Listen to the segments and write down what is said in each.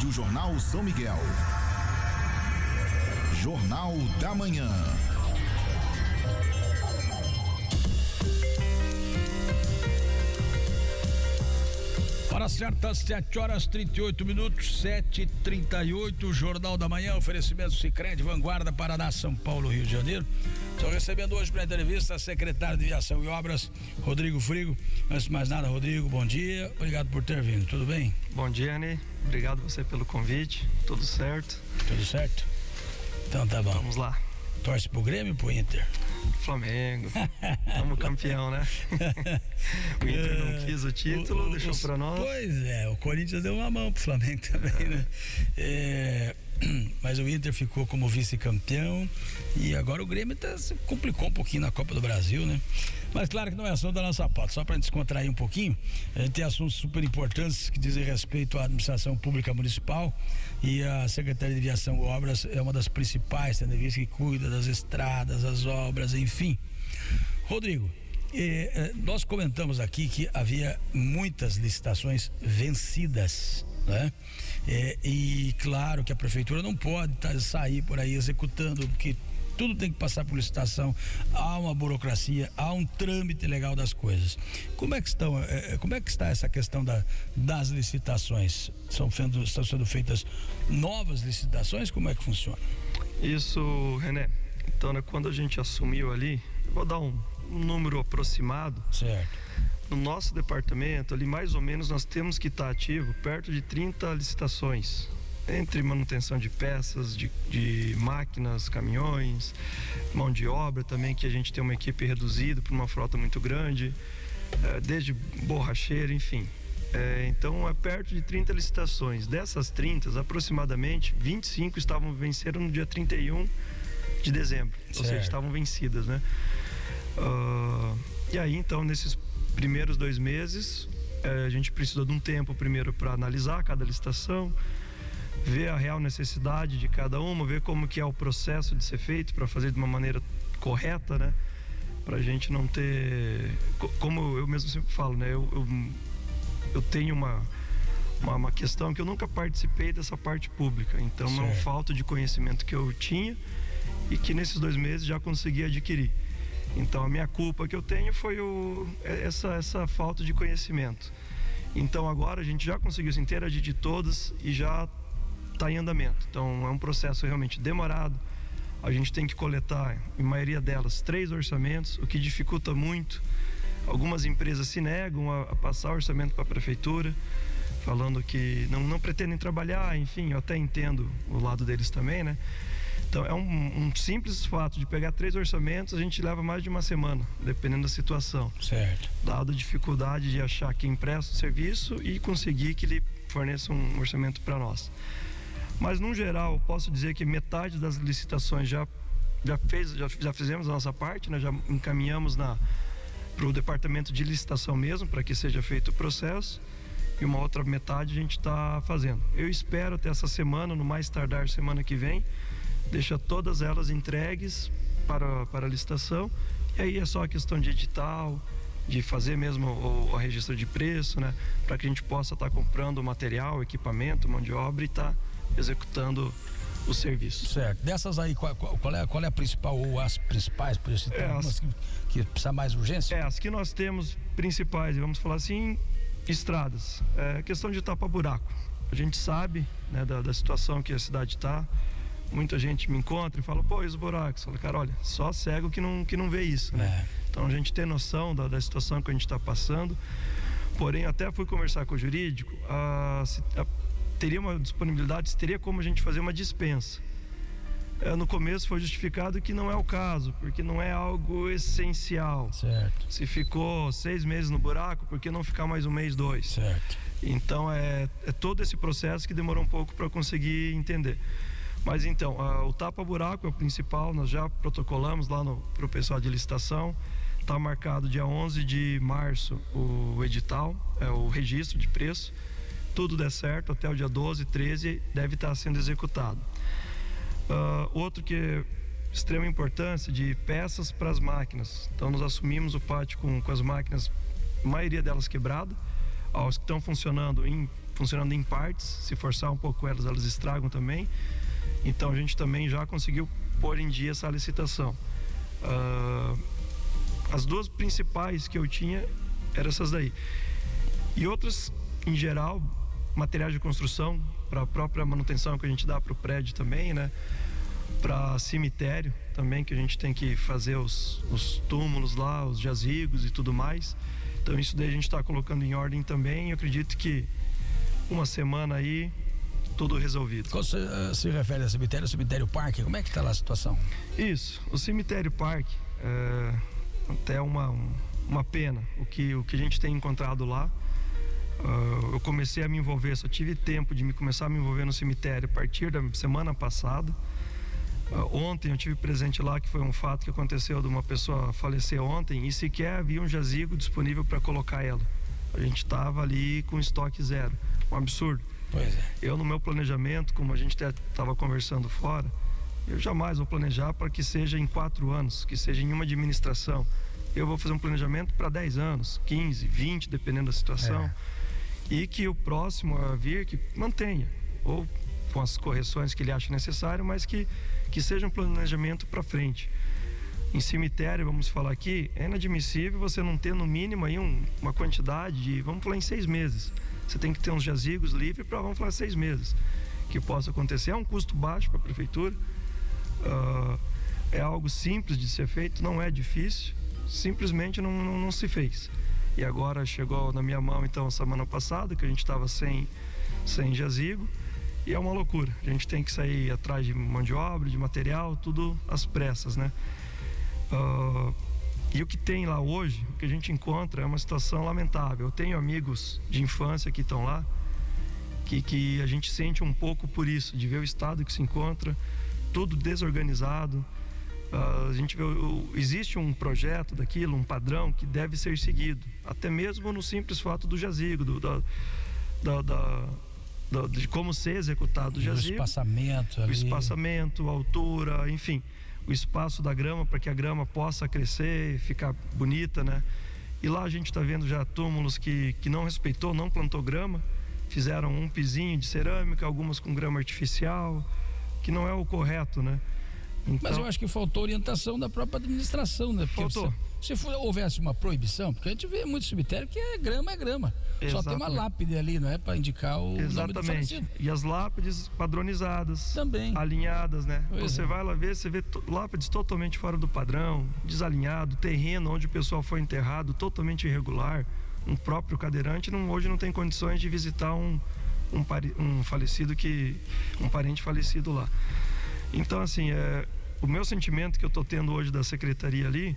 Rádio Jornal São Miguel. Jornal da Manhã. Hora certa, 7 horas 38 minutos, 7 h 38 Jornal da Manhã, oferecimento Cicred, Vanguarda, Paraná, São Paulo, Rio de Janeiro. Estou recebendo hoje para entrevista a secretário de Viação e Obras, Rodrigo Frigo. Antes de mais nada, Rodrigo, bom dia. Obrigado por ter vindo, tudo bem? Bom dia, Anny. Obrigado você pelo convite. Tudo certo? Tudo certo? Então tá bom. Vamos lá. Torce pro Grêmio ou pro Inter? Flamengo. Como campeão, né? o Inter não quis o título, o, deixou para nós. Pois é, o Corinthians deu uma mão pro Flamengo também, né? É, mas o Inter ficou como vice-campeão e agora o Grêmio tá, se complicou um pouquinho na Copa do Brasil, né? Mas claro que não é assunto da nossa pauta, só para descontrair um pouquinho, a gente tem assuntos super importantes que dizem respeito à administração pública municipal e a Secretaria de Viação e Obras é uma das principais, tendo visto que cuida das estradas, as obras, enfim. Rodrigo, eh, nós comentamos aqui que havia muitas licitações vencidas, né? Eh, e claro que a prefeitura não pode tá, sair por aí executando, porque tudo tem que passar por licitação, há uma burocracia, há um trâmite legal das coisas. Como é que estão, eh, como é que está essa questão da, das licitações? São sendo, estão sendo feitas novas licitações? Como é que funciona? Isso, René. Então, né, quando a gente assumiu ali, vou dar um, um número aproximado. Certo. No nosso departamento, ali mais ou menos, nós temos que estar ativo perto de 30 licitações entre manutenção de peças, de, de, máquinas, caminhões, mão de obra também, que a gente tem uma equipe reduzida para uma frota muito grande, é, desde borracheiro, enfim. É, então é perto de 30 licitações. Dessas 30, aproximadamente 25 estavam vencendo no dia 31 de dezembro, certo. ou seja, estavam vencidas, né? Uh, e aí então nesses primeiros dois meses eh, a gente precisou de um tempo primeiro para analisar cada licitação, ver a real necessidade de cada uma, ver como que é o processo de ser feito para fazer de uma maneira correta, né? Para a gente não ter, como eu mesmo sempre falo, né? Eu, eu, eu tenho uma, uma, uma questão que eu nunca participei dessa parte pública, então certo. é um falta de conhecimento que eu tinha e que nesses dois meses já consegui adquirir. Então a minha culpa que eu tenho foi o, é, essa, essa falta de conhecimento. Então agora a gente já conseguiu se interagir de todas e já está em andamento. Então é um processo realmente demorado. A gente tem que coletar, em maioria delas, três orçamentos, o que dificulta muito. Algumas empresas se negam a, a passar orçamento para a prefeitura, falando que não, não pretendem trabalhar, enfim, eu até entendo o lado deles também, né? Então é um, um, simples fato de pegar três orçamentos, a gente leva mais de uma semana, dependendo da situação. Certo. Dado a dificuldade de achar quem presta o serviço e conseguir que ele forneça um orçamento para nós. Mas, no geral, posso dizer que metade das licitações já, já, fez, já, já fizemos a nossa parte, né? já encaminhamos para o departamento de licitação mesmo, para que seja feito o processo. E uma outra metade a gente está fazendo. Eu espero até essa semana, no mais tardar semana que vem, deixar todas elas entregues para, para a licitação. E aí é só a questão de edital, de fazer mesmo o, o registro de preço, né? Para que a gente possa estar tá comprando material, equipamento, mão de obra e estar tá executando o serviço. Certo. Dessas aí, qual, qual, é, qual é a principal ou as principais, por isso é, as, que, que precisa mais urgência? É, as que nós temos principais, vamos falar assim, estradas. É questão de tapa-buraco. A gente sabe né, da, da situação que a cidade está muita gente me encontra e fala, pô, e os buracos? Fala, cara, olha, só cego que não, que não vê isso, né? É. Então a gente tem noção da, da situação que a gente está passando. Porém, até fui conversar com o jurídico, a, a, teria uma disponibilidade, teria como a gente fazer uma dispensa. É, no começo foi justificado que não é o caso, porque não é algo essencial. Certo. Se ficou seis meses no buraco, por que não ficar mais um mês, dois? Certo. Então é, é todo esse processo que demorou um pouco para conseguir entender. Mas então, o tapa-buraco é o principal, nós já protocolamos lá para o pessoal de licitação. Está marcado dia 11 de março o edital, é o registro de preço. Tudo der certo, até o dia 12, 13 deve estar sendo executado. Uh, outro que é extrema importância de peças para as máquinas. Então nós assumimos o pátio com, com as máquinas, a maioria delas quebrada. Os que estão funcionando em funcionando em partes. Se forçar um pouco elas, elas estragam também. Então a gente também já conseguiu pôr em dia essa licitação. Uh, as duas principais que eu tinha eram essas daí. E outras, em geral, materiais de construção, para a própria manutenção que a gente dá para o prédio também, né? Para cemitério também, que a gente tem que fazer os, os túmulos lá, os jazigos e tudo mais. Então isso daí a gente está colocando em ordem também. Eu acredito que uma semana aí tudo resolvido. Quando você uh, se refere a cemitério, cemitério parque, como é que está lá a situação? Isso, o cemitério parque é até uma, uma pena o que, o que a gente tem encontrado lá. Uh, eu comecei a me envolver, só tive tempo de me começar a me envolver no cemitério a partir da semana passada. Uh, ontem eu tive presente lá que foi um fato que aconteceu de uma pessoa falecer ontem e sequer havia um jazigo disponível para colocar ela. A gente estava ali com estoque zero, um absurdo. Pois é. Eu no meu planejamento, como a gente estava conversando fora, eu jamais vou planejar para que seja em quatro anos, que seja em uma administração. Eu vou fazer um planejamento para 10 anos, 15, 20, dependendo da situação. É e que o próximo a vir que mantenha, ou com as correções que ele acha necessário, mas que, que seja um planejamento para frente. Em cemitério, vamos falar aqui, é inadmissível você não ter no mínimo aí um, uma quantidade de, vamos falar em seis meses. Você tem que ter uns jazigos livres para, vamos falar, seis meses. Que possa acontecer. É um custo baixo para a prefeitura. Uh, é algo simples de ser feito, não é difícil. Simplesmente não, não, não se fez e agora chegou na minha mão então semana passada que a gente estava sem sem jazigo e é uma loucura a gente tem que sair atrás de mão de obra de material tudo às pressas né uh, e o que tem lá hoje o que a gente encontra é uma situação lamentável eu tenho amigos de infância que estão lá que, que a gente sente um pouco por isso de ver o estado que se encontra tudo desorganizado Uh, a gente vê, existe um projeto daquilo, um padrão que deve ser seguido, até mesmo no simples fato do jazigo, do, da, da, da, de como ser executado o jazigo. O espaçamento, ali. o espaçamento, a altura, enfim, o espaço da grama para que a grama possa crescer, ficar bonita, né? E lá a gente está vendo já túmulos que, que não respeitou, não plantou grama, fizeram um pizinho de cerâmica, algumas com grama artificial, que não é o correto, né? Então, Mas eu acho que faltou orientação da própria administração, né? Porque faltou. Se, se houvesse uma proibição, porque a gente vê muito cemitério que é grama, é grama. Exatamente. Só tem uma lápide ali, não é? Para indicar o Exatamente. E as lápides padronizadas. Também. Alinhadas, né? Pois você é. vai lá ver, você vê lápides totalmente fora do padrão, desalinhado, terreno onde o pessoal foi enterrado totalmente irregular. Um próprio cadeirante não, hoje não tem condições de visitar um, um, um falecido que. um parente falecido lá. Então, assim, é, o meu sentimento que eu estou tendo hoje da secretaria ali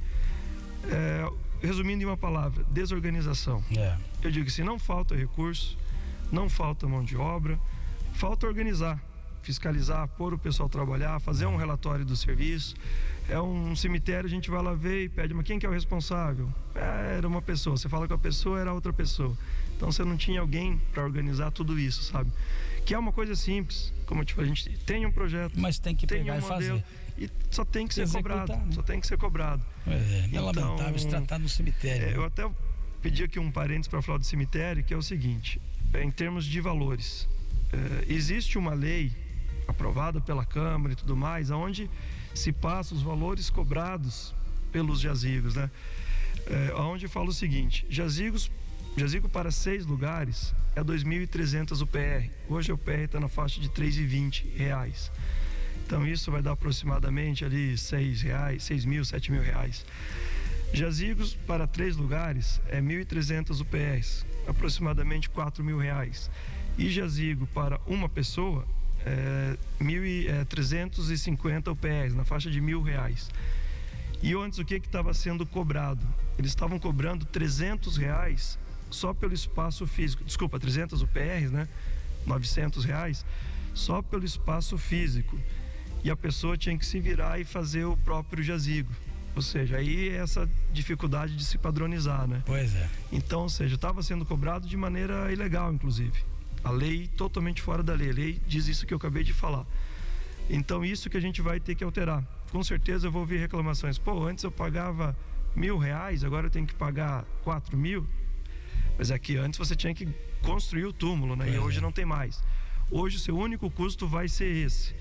é, resumindo em uma palavra, desorganização. É. Eu digo que se não falta recurso, não falta mão de obra, falta organizar, fiscalizar, pôr o pessoal trabalhar, fazer um relatório do serviço. É um cemitério, a gente vai lá ver e pede, mas quem que é o responsável? É, era uma pessoa, você fala com a pessoa, era outra pessoa. Então você não tinha alguém para organizar tudo isso, sabe? Que é uma coisa simples, como tipo, a gente tem um projeto, mas tem que tem pegar um e fazer. E só tem que ser cobrado, né? só tem que ser cobrado. É, é então, lamentável se tratar no cemitério. É, né? eu até pedi aqui um parênteses para falar do cemitério, que é o seguinte, é, em termos de valores, é, existe uma lei aprovada pela Câmara e tudo mais, aonde se passa os valores cobrados pelos jazigos, né? É, onde fala o seguinte: jazigos Jazigo para seis lugares é 2.300 o PR. Hoje o PR está na faixa de 3,20 reais. Então isso vai dar aproximadamente ali seis reais, seis mil, sete mil reais. Jazigos para três lugares é 1.300 UPRs, aproximadamente 4 mil reais. E jazigo para uma pessoa é 1.350 UPRs, na faixa de mil reais. E antes o que estava sendo cobrado? Eles estavam cobrando 300 reais só pelo espaço físico. Desculpa, 300 UPRs, né? 900 reais, só pelo espaço físico. E a pessoa tinha que se virar e fazer o próprio jazigo. Ou seja, aí é essa dificuldade de se padronizar, né? Pois é. Então, ou seja, estava sendo cobrado de maneira ilegal, inclusive. A lei totalmente fora da lei. A lei diz isso que eu acabei de falar. Então, isso que a gente vai ter que alterar. Com certeza eu vou ouvir reclamações. Pô, antes eu pagava mil reais, agora eu tenho que pagar quatro mil Mas é que antes você tinha que construir o túmulo, né? E hoje é. não tem mais. Hoje o seu único custo vai ser esse.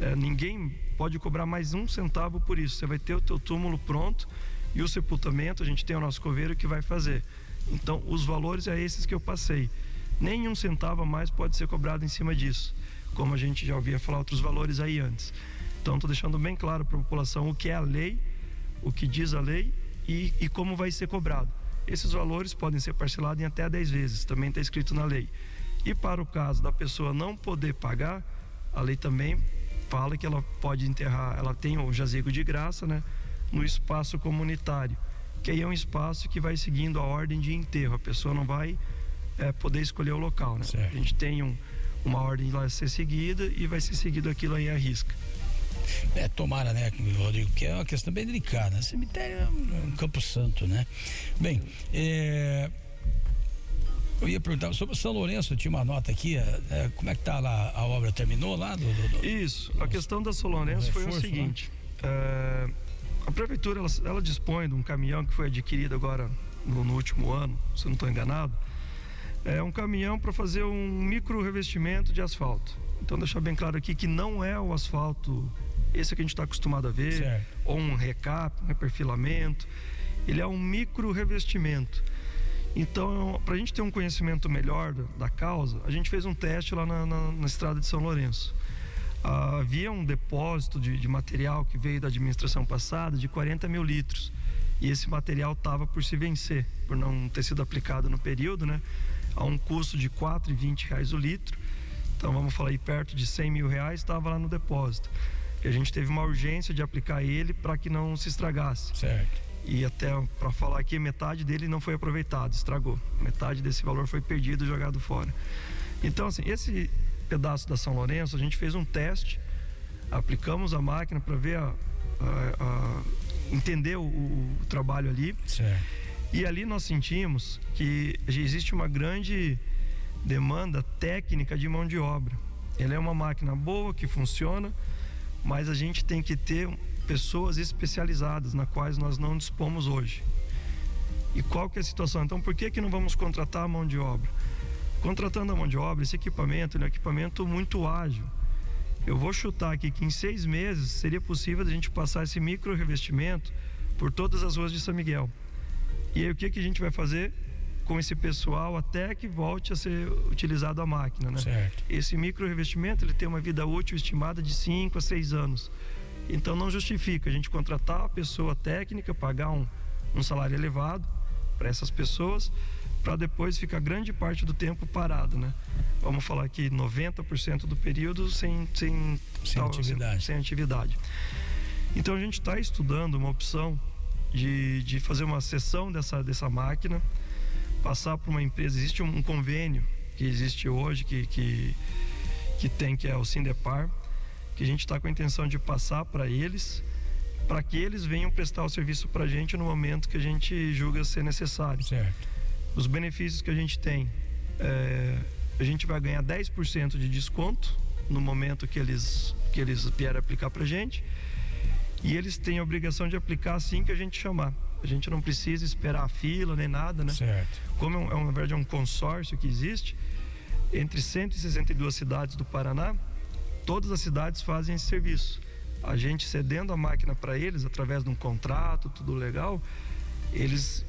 É, ninguém pode cobrar mais um centavo por isso. Você vai ter o teu túmulo pronto e o sepultamento, a gente tem o nosso coveiro que vai fazer. Então, os valores é esses que eu passei. Nenhum centavo a mais pode ser cobrado em cima disso, como a gente já ouvia falar outros valores aí antes. Então, estou deixando bem claro para a população o que é a lei, o que diz a lei e, e como vai ser cobrado. Esses valores podem ser parcelados em até 10 vezes, também está escrito na lei. E para o caso da pessoa não poder pagar, a lei também fala que ela pode enterrar, ela tem o jazigo de graça, né, no espaço comunitário, que aí é um espaço que vai seguindo a ordem de enterro. A pessoa não vai é, poder escolher o local, né? Certo. A gente tem um, uma ordem lá a ser seguida e vai ser seguido aquilo aí à risca. É, tomara, né, Rodrigo, que é uma questão bem delicada. né? Cemitério é um, um campo santo, né? Bem, é, eu ia perguntar sobre o São Lourenço, eu tinha uma nota aqui, é, é, como é que tá lá, a obra terminou lá? Do, do- do- Isso. A questão da Solorense foi o seguinte: é, a prefeitura ela, ela dispõe de um caminhão que foi adquirido agora no, no último ano, se eu não estou enganado. É um caminhão para fazer um micro revestimento de asfalto. Então deixar bem claro aqui que não é o asfalto esse que a gente está acostumado a ver, Certo. ou um recap, um reperfilamento. Ele é um micro revestimento. Então, para a gente ter um conhecimento melhor da, causa, a gente fez um teste lá na, na- na estrada de São Lourenço. Ah, havia um depósito de, de material que veio da administração passada de 40 mil litros. E esse material estava por se vencer, por não ter sido aplicado no período, né? A um custo de 4,20 reais o litro. Então, vamos falar aí, perto de 100 mil reais estava lá no depósito. E a gente teve uma urgência de aplicar ele para que não se estragasse Certo. e até para falar aqui metade dele não foi aproveitado, estragou. Metade desse valor foi perdido, jogado fora. Então assim, esse pedaço da São Lourenço, a gente fez um teste, aplicamos a máquina para ver a, a- a- entender o, o trabalho ali Certo. e ali nós sentimos que existe uma grande demanda técnica de mão de obra. Ela é uma máquina boa que funciona, mas a gente tem que ter pessoas especializadas na quais nós não dispomos hoje. E qual que é a situação? Então, por que que não vamos contratar a mão de obra? Contratando a mão de obra, esse equipamento ele é um equipamento muito ágil. Eu vou chutar aqui que em seis meses seria possível a gente passar esse micro revestimento por todas as ruas de São Miguel. E aí o que, que a gente vai fazer com esse pessoal até que volte a ser utilizado a máquina, né? Certo. Esse micro revestimento ele tem uma vida útil estimada de 5 a 6 anos. Então não justifica a gente contratar a pessoa técnica, pagar um, um salário elevado para essas pessoas, para depois ficar grande parte do tempo parado, né? Vamos falar aqui 90% do período sem sem, Sem atividade. sem atividade. Então a gente está estudando uma opção de, de fazer uma sessão dessa, dessa máquina, passar para uma empresa. Existe um convênio que existe hoje, que, que, que tem, que é o Sindepar, que a gente está com a intenção de passar para eles, para que eles venham prestar o serviço para a gente no momento que a gente julga ser necessário. Certo. Os benefícios que a gente tem, é, a gente vai ganhar 10% de desconto no momento que eles, que eles vierem aplicar para a gente. E eles têm a obrigação de aplicar assim que a gente chamar. A gente não precisa esperar a fila nem nada, né? Certo. Como é, um, é um- na verdade é um consórcio que existe entre 162 cidades do Paraná, todas as cidades fazem esse serviço. A gente cedendo a máquina para eles através de um contrato, tudo legal, eles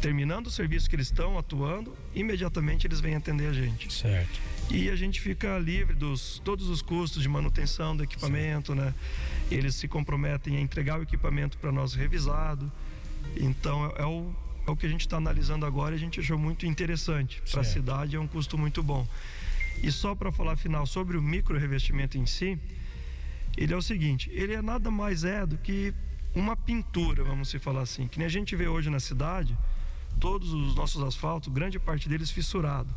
terminando o serviço que eles estão atuando, imediatamente eles vêm atender a gente. Certo. E a gente fica livre dos todos os custos de manutenção do equipamento, né? Eles se comprometem a entregar o equipamento para nós revisado. Então é o, é o que a gente está analisando agora e a gente achou muito interessante. Para a cidade é um custo muito bom. E só para falar final sobre o micro revestimento em si, ele é o seguinte, ele é nada mais é do que uma pintura, vamos se falar assim, que nem a gente vê hoje na cidade, todos os nossos asfaltos, grande parte deles fissurado.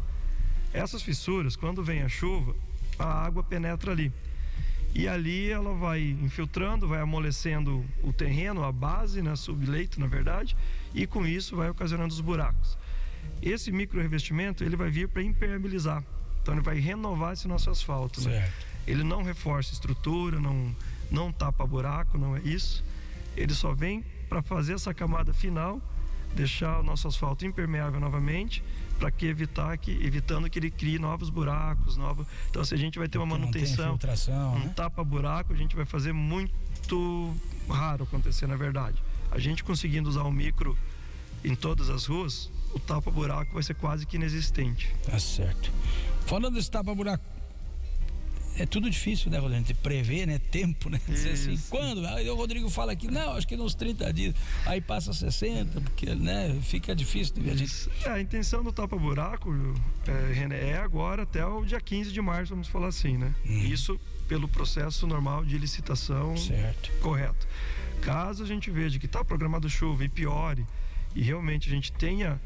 Essas fissuras, quando vem a chuva, a água penetra ali. E ali ela vai infiltrando, vai amolecendo o terreno, a base, né, subleito, na verdade, e com isso vai ocasionando os buracos. Esse micro revestimento, ele vai vir para impermeabilizar. Então ele vai renovar esse nosso asfalto, né? Ele não reforça estrutura, não, não tapa buraco, não é isso. Ele só vem para fazer essa camada final, deixar o nosso asfalto impermeável novamente para que evitar que evitando que ele crie novos buracos, novos. Então se a gente vai ter uma manutenção, um né? tapa buraco, a gente vai fazer muito raro acontecer na verdade. A gente conseguindo usar o micro em todas as ruas, o tapa buraco vai ser quase que inexistente. Tá certo. Falando desse tapa buraco, é tudo difícil, né, Rodrigo? Prever, né? Tempo, né? Dizer assim, quando? Aí o Rodrigo fala aqui, não, acho que nos 30 dias. Aí passa 60, porque, né? Fica difícil de ver a gente. É, a intenção do tapa-buraco, é, René, é agora até o dia 15 de março, vamos falar assim, né? Hum. Isso pelo processo normal de licitação certo. correto. Caso a gente veja que está programado chuva e piore, e realmente a gente tenha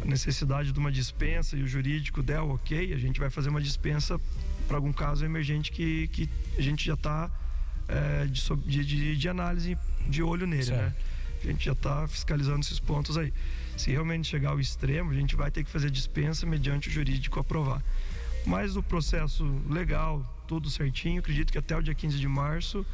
a necessidade de uma dispensa e o jurídico der o ok, a gente vai fazer uma dispensa para algum caso emergente que, que a gente já está é, de, de, de, análise de olho nele, né? certo. né? A gente já está fiscalizando esses pontos aí. Se realmente chegar ao extremo, a gente vai ter que fazer dispensa mediante o jurídico aprovar. Mas o processo legal, tudo certinho, acredito que até o dia 15 de março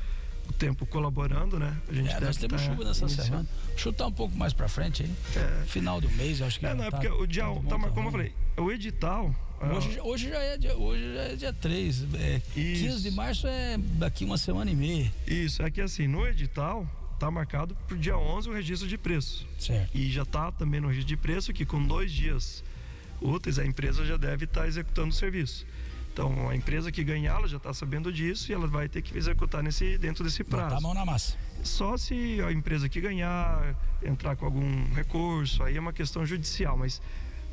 o tempo colaborando, né? A gente é, nós temos tá chuva nessa iniciando. semana. Chutar um pouco mais para frente aí. É. Final do mês, acho que. É, não, é tá, porque o dia. Tá, tá, como eu falei, o edital. Hoje, ah, hoje, já é dia, hoje já é dia 3. É, 15 de março é daqui uma semana e meia. Isso, é que assim, no edital tá marcado para o dia 11 o registro de preço. Certo. E já tá também no registro de preço que com dois dias úteis a empresa já deve estar tá executando o serviço. Então, a empresa que ganhar, ela já está sabendo disso e ela vai ter que executar nesse, dentro desse prazo. Botar a mão na massa. Só se a empresa que ganhar entrar com algum recurso, aí é uma questão judicial, mas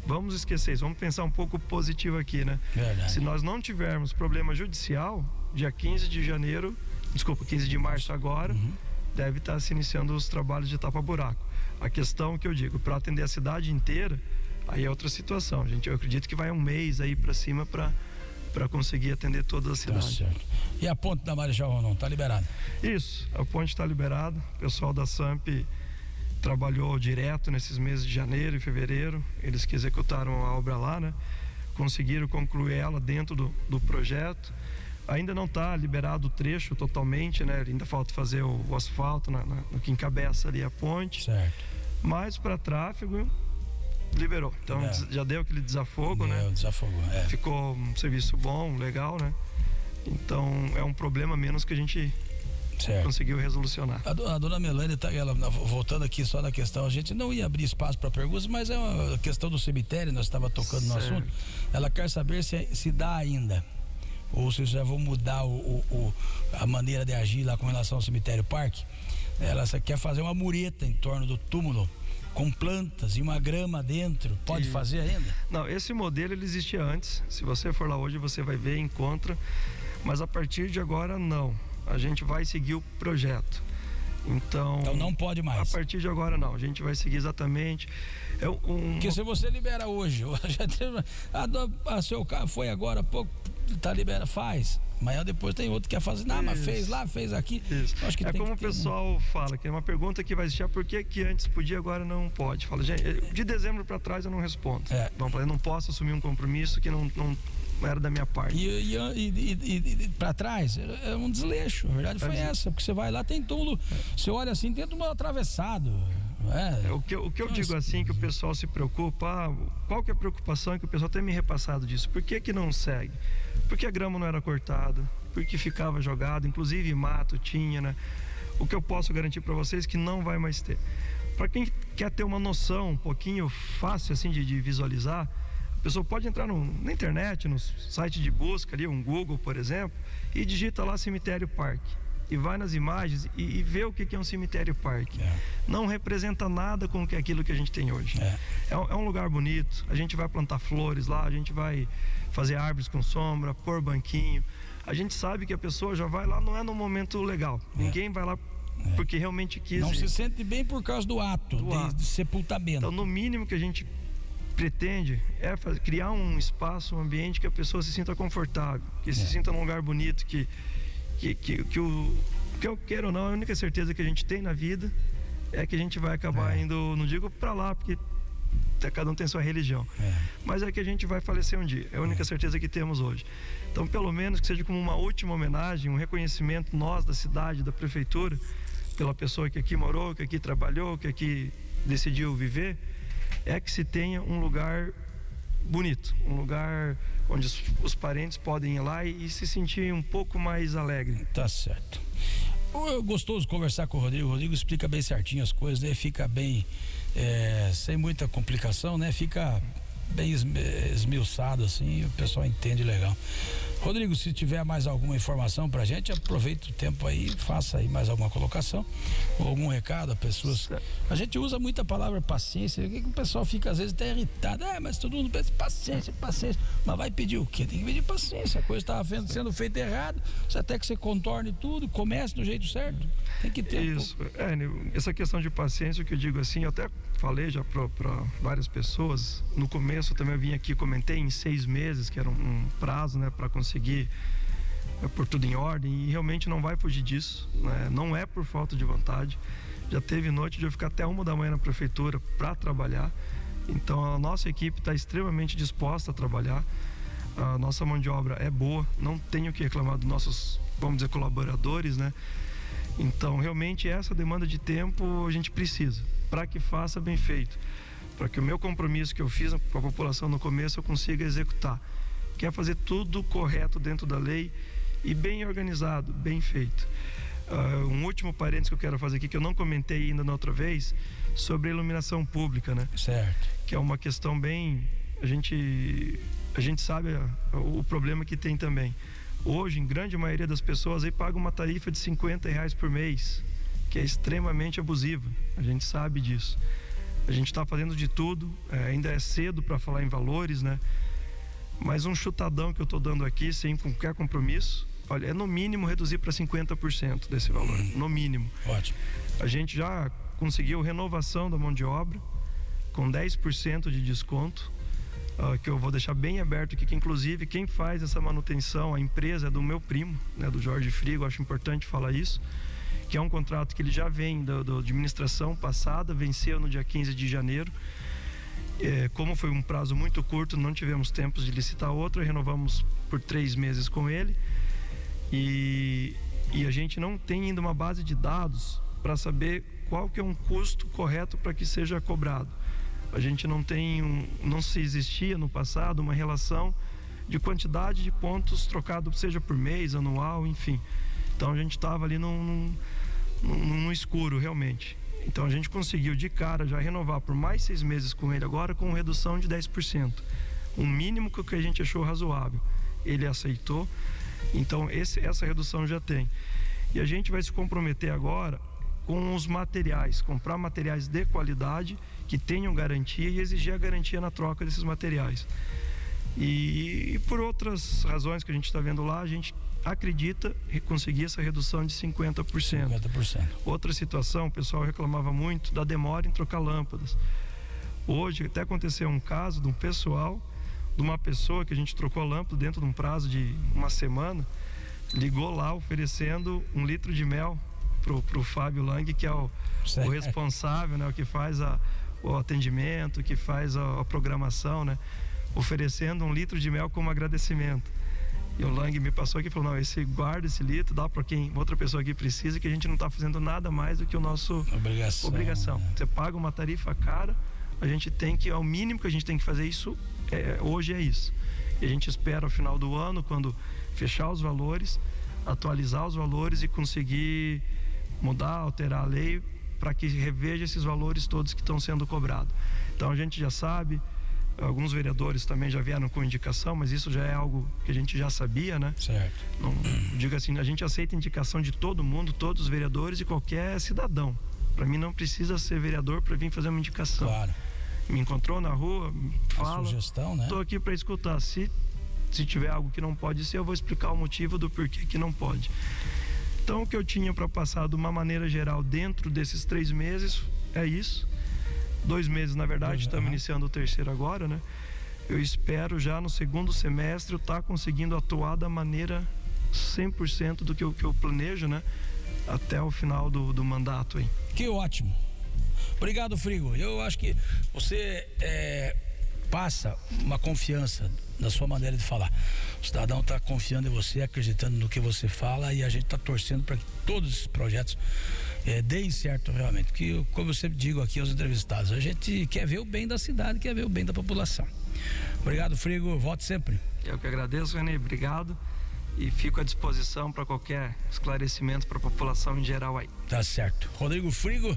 vamos esquecer isso, vamos pensar um pouco positivo aqui, né? Verdade. Se nós não tivermos problema judicial, dia 15 de janeiro, desculpa, 15 de março agora, uhum. deve estar tá se iniciando os trabalhos de tapa-buraco. A questão que eu digo, para atender a cidade inteira, aí é outra situação. Gente, eu acredito que vai um mês aí para cima para para conseguir atender toda a cidade. Tá certo. E a ponte da Marechal Rondon, está liberada? Isso, a ponte está liberada. O pessoal da SAMP trabalhou direto nesses meses de janeiro e fevereiro. Eles que executaram a obra lá, né? Conseguiram concluir ela dentro do, do projeto. Ainda não está liberado o trecho totalmente, né? Ainda falta fazer o, o asfalto na, na, no que encabeça ali a ponte. Certo. Mas para tráfego, liberou. Então é. já deu aquele desafogo, deu, né? Desafogo, é. Ficou um serviço bom, legal, né? Então é um problema menos que a gente certo. conseguiu resolucionar. A, a dona Melânia, tá, ela, voltando aqui só na questão, a gente não ia abrir espaço para perguntas, mas é uma questão do cemitério, nós estava tocando certo. no assunto. Ela quer saber se, se dá ainda. Ou se já vão mudar o, o, o, a maneira de agir lá com relação ao cemitério parque. Ela quer fazer uma mureta em torno do túmulo com plantas e uma grama dentro. Pode e... fazer ainda? Não, esse modelo ele existia antes. Se você for lá hoje, você vai ver, encontra. Mas a partir de agora, não. A gente vai seguir o projeto. Então, então não pode mais. A partir de agora não, a gente vai seguir exatamente. É um, Porque se você libera hoje, a, a seu carro foi agora há pouco, tá liberado, faz. Amanhã depois tem outro que quer fazer, não, mas fez lá, fez aqui. Acho que é como o pessoal fala, que é uma pergunta que vai existir, ah, por que, que antes podia agora não pode? Fala, gente, de dezembro para trás eu não respondo. É. Falar, eu não posso assumir um compromisso que não, não era da minha parte. E, e, e, e para trás, é um desleixo. A verdade foi é. essa, porque você vai lá, tem túmulo, você olha assim, tem túmulo atravessado. É. O que, o que eu digo assim, que o pessoal se preocupa, ah, qual que é a preocupação que o pessoal tem me repassado disso? Por que que não segue? Porque a grama não era cortada, porque ficava jogado, inclusive mato tinha, né? O que eu posso garantir para vocês que não vai mais ter. Para quem quer ter uma noção um pouquinho fácil assim de, de visualizar, a pessoa pode entrar no, na internet, no site de busca ali, um Google, por exemplo, e digita lá cemitério parque e vai nas imagens e, e vê o que é um cemitério parque. É. Não representa nada com que aquilo que a gente tem hoje. É. É, é. um lugar bonito, a gente vai plantar flores lá, a gente vai fazer árvores com sombra, pôr banquinho. A gente sabe que a pessoa já vai lá, não é no momento legal. É. Ninguém vai lá é. porque realmente quis. Não se sente bem por causa do ato, do de, ato. de sepultamento. Então, no mínimo que a gente pretende é fazer, criar um espaço, um ambiente que a pessoa se sinta confortável, que se é. sinta num lugar bonito, que que, que, que, o, que eu quero ou não, a única certeza que a gente tem na vida é que a gente vai acabar é. indo, não digo para lá, porque cada um tem sua religião, é. mas é que a gente vai falecer um dia, é a única é. certeza que temos hoje. Então, pelo menos que seja como uma última homenagem, um reconhecimento nós da cidade, da prefeitura, pela pessoa que aqui morou, que aqui trabalhou, que aqui decidiu viver, é que se tenha um lugar bonito, um lugar onde os, os parentes podem ir lá e, e, se sentir um pouco mais alegre. Tá certo. É gostoso conversar com o Rodrigo. O Rodrigo explica bem certinho as coisas, né? Fica bem, é, sem muita complicação, né? Fica bem esmiuçado assim, o pessoal entende legal. Rodrigo, se tiver mais alguma informação pra gente, aproveita o tempo aí, faça aí mais alguma colocação ou algum recado a pessoas. A gente usa muita palavra paciência, o que, o pessoal fica às vezes até irritado. Ah, mas todo mundo pensa paciência, paciência. Mas vai pedir o quê? Tem que pedir paciência. A coisa estava sendo feita errado, até que você contorne tudo, comece do jeito certo. Tem que ter. Isso. Um é, essa questão de paciência, o que eu digo assim, eu até falei já para várias pessoas. No começo eu também vim aqui comentei em seis meses, que era um, um prazo, né, para conseguir é, por tudo em ordem e realmente não vai fugir disso. Né? Não é por falta de vontade. Já teve noite de eu ficar até uma da manhã na prefeitura para trabalhar. Então a nossa equipe está extremamente disposta a trabalhar. A nossa mão de obra é boa, não tenho que reclamar dos nossos, vamos dizer, colaboradores, né? Então, realmente, essa demanda de tempo a gente precisa para que faça bem feito, para que o meu compromisso que eu fiz com a população no começo eu consiga executar. Quer fazer tudo correto dentro da lei e bem organizado, bem feito. Uh, um último parênteses que eu quero fazer aqui, que eu não comentei ainda na outra vez, sobre a iluminação pública, né? Certo. Que é uma questão bem. A gente, a gente sabe a, o problema que tem também. Hoje, em grande maioria das pessoas, aí paga uma tarifa de 50 reais por mês que é extremamente abusiva. A gente sabe disso. A gente está fazendo de tudo, é, ainda é cedo para falar em valores, né? Mas um chutadão que eu estou dando aqui, sem qualquer compromisso, olha, é no mínimo reduzir para 50% desse valor, no mínimo. Ótimo. A gente já conseguiu renovação da mão de obra com 10% de desconto, uh, que eu vou deixar bem aberto aqui, que inclusive quem faz essa manutenção, a empresa é do meu primo, né, do Jorge Frigo, acho importante falar isso que é um contrato que ele já vem da administração passada, venceu no dia 15 de janeiro. É, como foi um prazo muito curto, não tivemos tempo de licitar outra, renovamos por três meses com ele. E, e a gente não tem ainda uma base de dados para saber qual que é um custo correto para que seja cobrado. A gente não tem, um, não se existia no passado uma relação de quantidade de pontos trocado, seja por mês, anual, enfim. Então a gente estava ali num, num no, no escuro realmente. Então a gente conseguiu de cara já renovar por mais seis meses com ele agora com redução de 10%. Um mínimo que a gente achou razoável. Ele aceitou. Então esse, essa redução já tem. E a gente vai se comprometer agora com os materiais, comprar materiais de qualidade que tenham garantia e exigir a garantia na troca desses materiais. E, e por outras razões que a gente está vendo lá, a gente acredita conseguir essa redução de 50%. 50%. Outra situação, o pessoal reclamava muito da demora em trocar lâmpadas. Hoje até aconteceu um caso de um pessoal, de uma pessoa que a gente trocou a lâmpada dentro de um prazo de uma semana, ligou lá oferecendo um litro de mel pro, pro Fábio Lang, que é o, o responsável, né, o que faz a, o atendimento, que faz a, a programação, né, oferecendo um litro de mel como agradecimento. E o Lang me passou aqui e falou: não, esse guarda esse litro, dá para quem outra pessoa aqui precisa, que a gente não está fazendo nada mais do que o nosso obrigação. obrigação. Você paga uma tarifa cara, a gente tem que, é o mínimo que a gente tem que fazer isso, é, hoje é isso. E a gente espera ao final do ano, quando fechar os valores, atualizar os valores e conseguir mudar, alterar a lei para que reveja esses valores todos que estão sendo cobrados. Então a gente já sabe, Alguns vereadores também já vieram com indicação, mas isso já é algo que a gente já sabia, né? Certo. Não, digo assim, a gente aceita indicação de todo mundo, todos os vereadores e qualquer cidadão. Para mim não precisa ser vereador para vir fazer uma indicação. Claro. Me encontrou na rua, fala. A sugestão, né? Estou aqui para escutar. Se se tiver algo que não pode ser, eu vou explicar o motivo do porquê que não pode. Então, o que eu tinha para passar de uma maneira geral dentro desses três meses é isso dois meses, na verdade, estamos uhum. iniciando o terceiro agora, né? Eu espero já no segundo semestre estar tá conseguindo atuar da maneira 100% do que eu, que eu planejo, né? Até o final do, do mandato aí. Que ótimo. Obrigado, Frigo. Eu acho que você é, passa uma confiança na sua maneira de falar. O cidadão está confiando em você, acreditando no que você fala e a gente está torcendo para que todos esses projetos é, deem certo realmente. Que, como eu sempre digo aqui aos entrevistados, a gente quer ver o bem da cidade, quer ver o bem da população. Obrigado, Frigo. Volte sempre. Eu que agradeço, René. Obrigado e fico à disposição para qualquer esclarecimento para a população em geral aí. Tá certo. Rodrigo Frigo,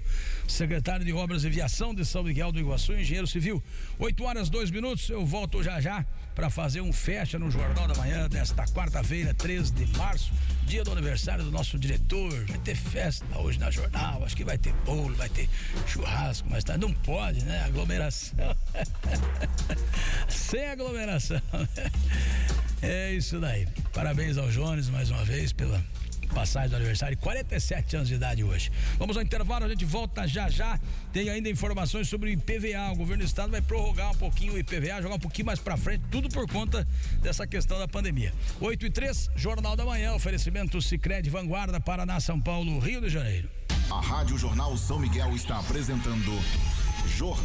secretário de Obras e Viação de São Miguel do Iguaçu, engenheiro civil. 8 horas, 2 minutos. Eu volto já já para fazer um fecha no Jornal da Manhã desta quarta-feira, 13 de março, dia do aniversário do nosso diretor. Vai ter festa hoje na jornal, acho que vai ter bolo, vai ter churrasco, mas tá, não pode, né? Aglomeração. Sem aglomeração. É isso daí. Parabéns ao Jones mais uma vez pela passagem do aniversário, 47 anos de idade hoje. Vamos ao intervalo, a gente volta já já. Tem ainda informações sobre o IPVA. O governo do estado vai prorrogar um pouquinho o IPVA, jogar um pouquinho mais para frente, tudo por conta dessa questão da pandemia. 8 e 3, Jornal da Manhã, oferecimento Sicredi Vanguarda, Paraná, São Paulo, Rio de Janeiro. A Rádio Jornal São Miguel está apresentando Jornal